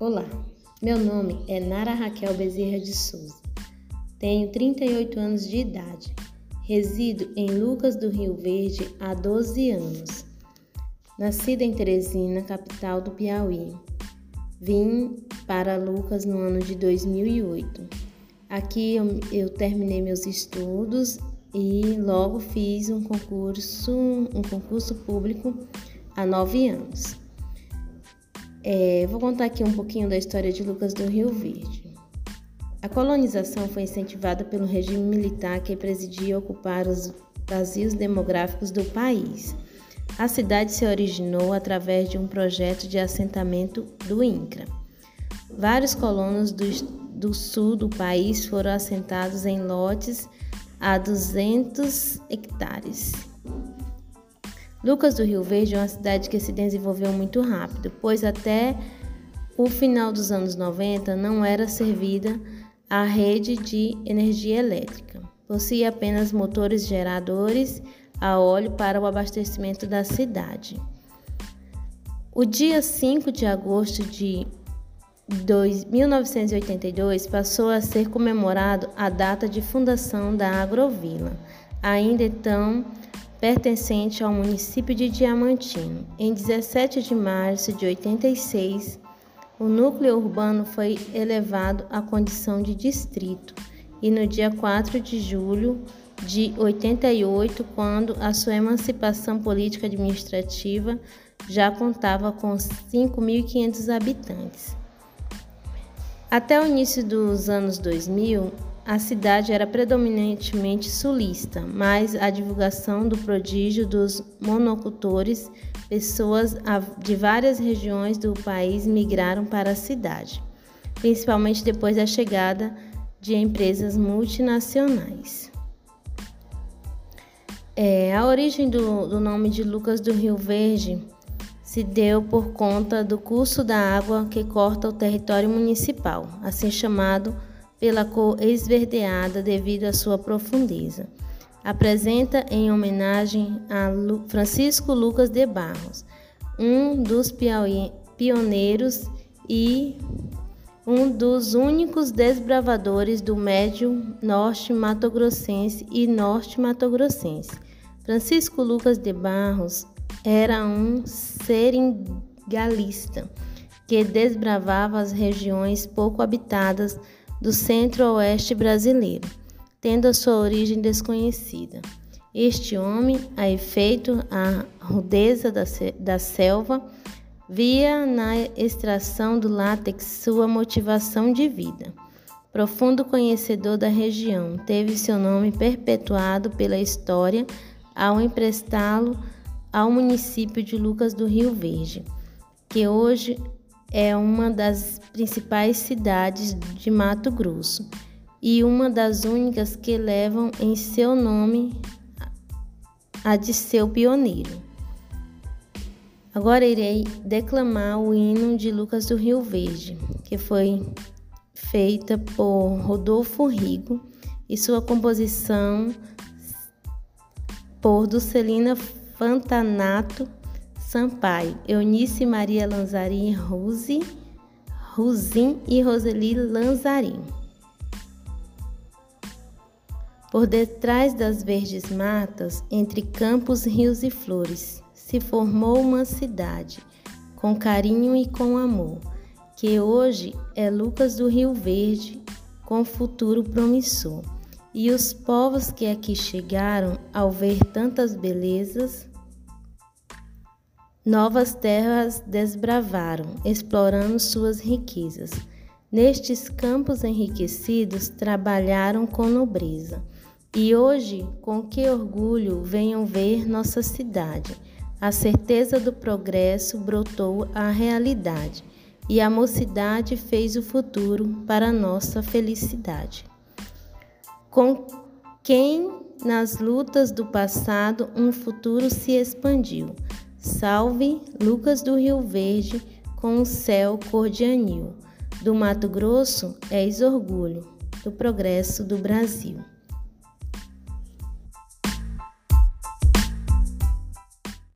Olá, meu nome é Nara Raquel Bezerra de Souza. Tenho 38 anos de idade. Resido em Lucas do Rio Verde há 12 anos. Nascida em Teresina, capital do Piauí. Vim para Lucas no ano de 2008. Aqui eu, eu terminei meus estudos e logo fiz um concurso, um concurso público há nove anos. É, vou contar aqui um pouquinho da história de Lucas do Rio Verde. A colonização foi incentivada pelo regime militar que presidia ocupar os vazios demográficos do país. A cidade se originou através de um projeto de assentamento do INCRA. Vários colonos do, do sul do país foram assentados em lotes a 200 hectares. Lucas do Rio Verde é uma cidade que se desenvolveu muito rápido, pois até o final dos anos 90 não era servida a rede de energia elétrica. Possuía apenas motores geradores a óleo para o abastecimento da cidade. O dia 5 de agosto de 1982 passou a ser comemorado a data de fundação da Agrovila, ainda então pertencente ao município de Diamantino. Em 17 de março de 86, o núcleo urbano foi elevado à condição de distrito e no dia 4 de julho de 88, quando a sua emancipação política administrativa já contava com 5.500 habitantes. Até o início dos anos 2000, a cidade era predominantemente sulista, mas a divulgação do prodígio dos monocultores, pessoas de várias regiões do país migraram para a cidade, principalmente depois da chegada de empresas multinacionais. É, a origem do, do nome de Lucas do Rio Verde se deu por conta do curso da água que corta o território municipal, assim chamado pela cor esverdeada devido à sua profundeza. Apresenta em homenagem a Francisco Lucas de Barros, um dos pioneiros e um dos únicos desbravadores do médio norte matogrossense e norte matogrossense. Francisco Lucas de Barros era um seringalista que desbravava as regiões pouco habitadas do centro-oeste brasileiro, tendo a sua origem desconhecida. Este homem, a efeito a rudeza da, da selva, via na extração do látex sua motivação de vida. Profundo conhecedor da região, teve seu nome perpetuado pela história ao emprestá-lo ao município de Lucas do Rio Verde, que hoje é uma das principais cidades de Mato Grosso e uma das únicas que levam em seu nome a de seu pioneiro. Agora irei declamar o hino de Lucas do Rio Verde, que foi feita por Rodolfo Rigo e sua composição por Dulcelina Fantanato Sampaio, Eunice Maria Lanzarin Ruse, Rusim e Roseli Lanzarin. Por detrás das verdes matas, entre campos, rios e flores, se formou uma cidade, com carinho e com amor, que hoje é Lucas do Rio Verde, com futuro promissor. E os povos que aqui chegaram, ao ver tantas belezas, Novas terras desbravaram, explorando suas riquezas. Nestes campos enriquecidos, trabalharam com nobreza. E hoje, com que orgulho venham ver nossa cidade. A certeza do progresso brotou a realidade, e a mocidade fez o futuro para nossa felicidade. Com quem nas lutas do passado um futuro se expandiu Salve Lucas do Rio Verde com o céu cor de anil. Do Mato Grosso és orgulho do progresso do Brasil.